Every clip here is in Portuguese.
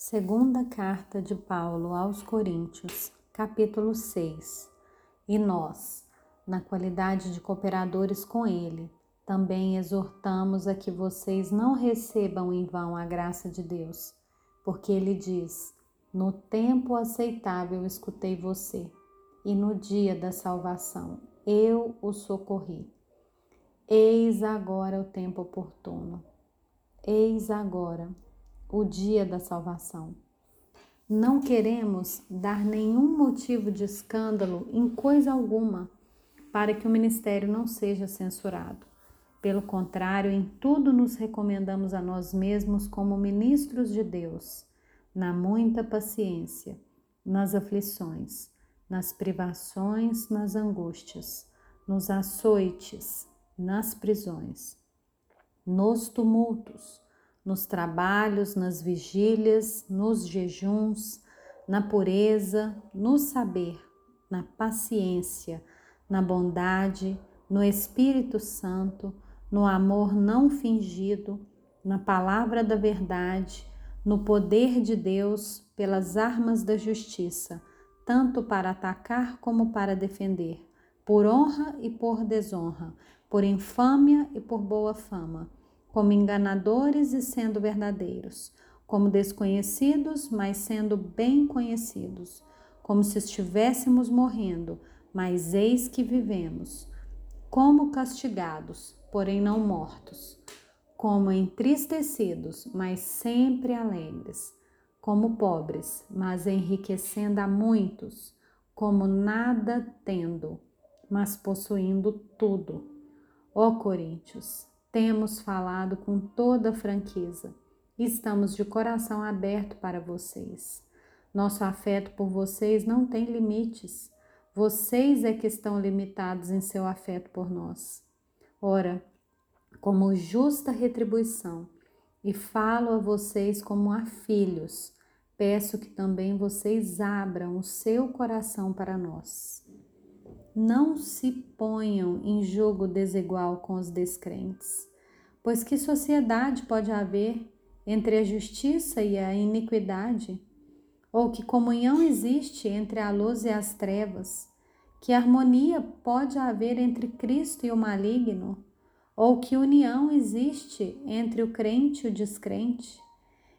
Segunda carta de Paulo aos Coríntios, capítulo 6. E nós, na qualidade de cooperadores com ele, também exortamos a que vocês não recebam em vão a graça de Deus, porque ele diz: No tempo aceitável escutei você, e no dia da salvação eu o socorri. Eis agora o tempo oportuno. Eis agora o dia da salvação. Não queremos dar nenhum motivo de escândalo em coisa alguma para que o ministério não seja censurado. Pelo contrário, em tudo nos recomendamos a nós mesmos como ministros de Deus, na muita paciência, nas aflições, nas privações, nas angústias, nos açoites, nas prisões, nos tumultos nos trabalhos, nas vigílias, nos jejuns, na pureza, no saber, na paciência, na bondade, no Espírito Santo, no amor não fingido, na palavra da verdade, no poder de Deus, pelas armas da justiça, tanto para atacar como para defender, por honra e por desonra, por infâmia e por boa fama como enganadores e sendo verdadeiros, como desconhecidos, mas sendo bem conhecidos, como se estivéssemos morrendo, mas eis que vivemos, como castigados, porém não mortos, como entristecidos, mas sempre alegres, como pobres, mas enriquecendo a muitos, como nada tendo, mas possuindo tudo. Ó Coríntios, temos falado com toda franqueza. Estamos de coração aberto para vocês. Nosso afeto por vocês não tem limites. Vocês é que estão limitados em seu afeto por nós. Ora, como justa retribuição, e falo a vocês como a filhos, peço que também vocês abram o seu coração para nós. Não se ponham em jogo desigual com os descrentes, pois que sociedade pode haver entre a justiça e a iniquidade? Ou que comunhão existe entre a luz e as trevas? Que harmonia pode haver entre Cristo e o maligno? Ou que união existe entre o crente e o descrente?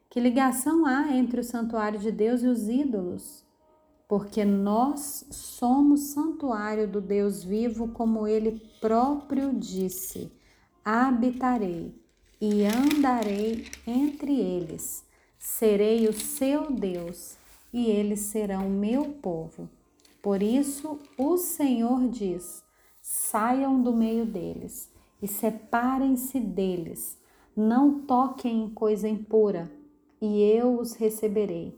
Que ligação há entre o santuário de Deus e os ídolos? Porque nós somos santuário do Deus vivo, como ele próprio disse: habitarei e andarei entre eles, serei o seu Deus e eles serão meu povo. Por isso o Senhor diz: saiam do meio deles e separem-se deles, não toquem em coisa impura, e eu os receberei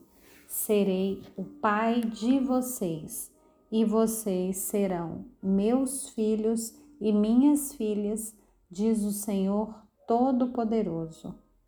serei o pai de vocês, e vocês serão meus filhos e minhas filhas, diz o Senhor Todo-Poderoso.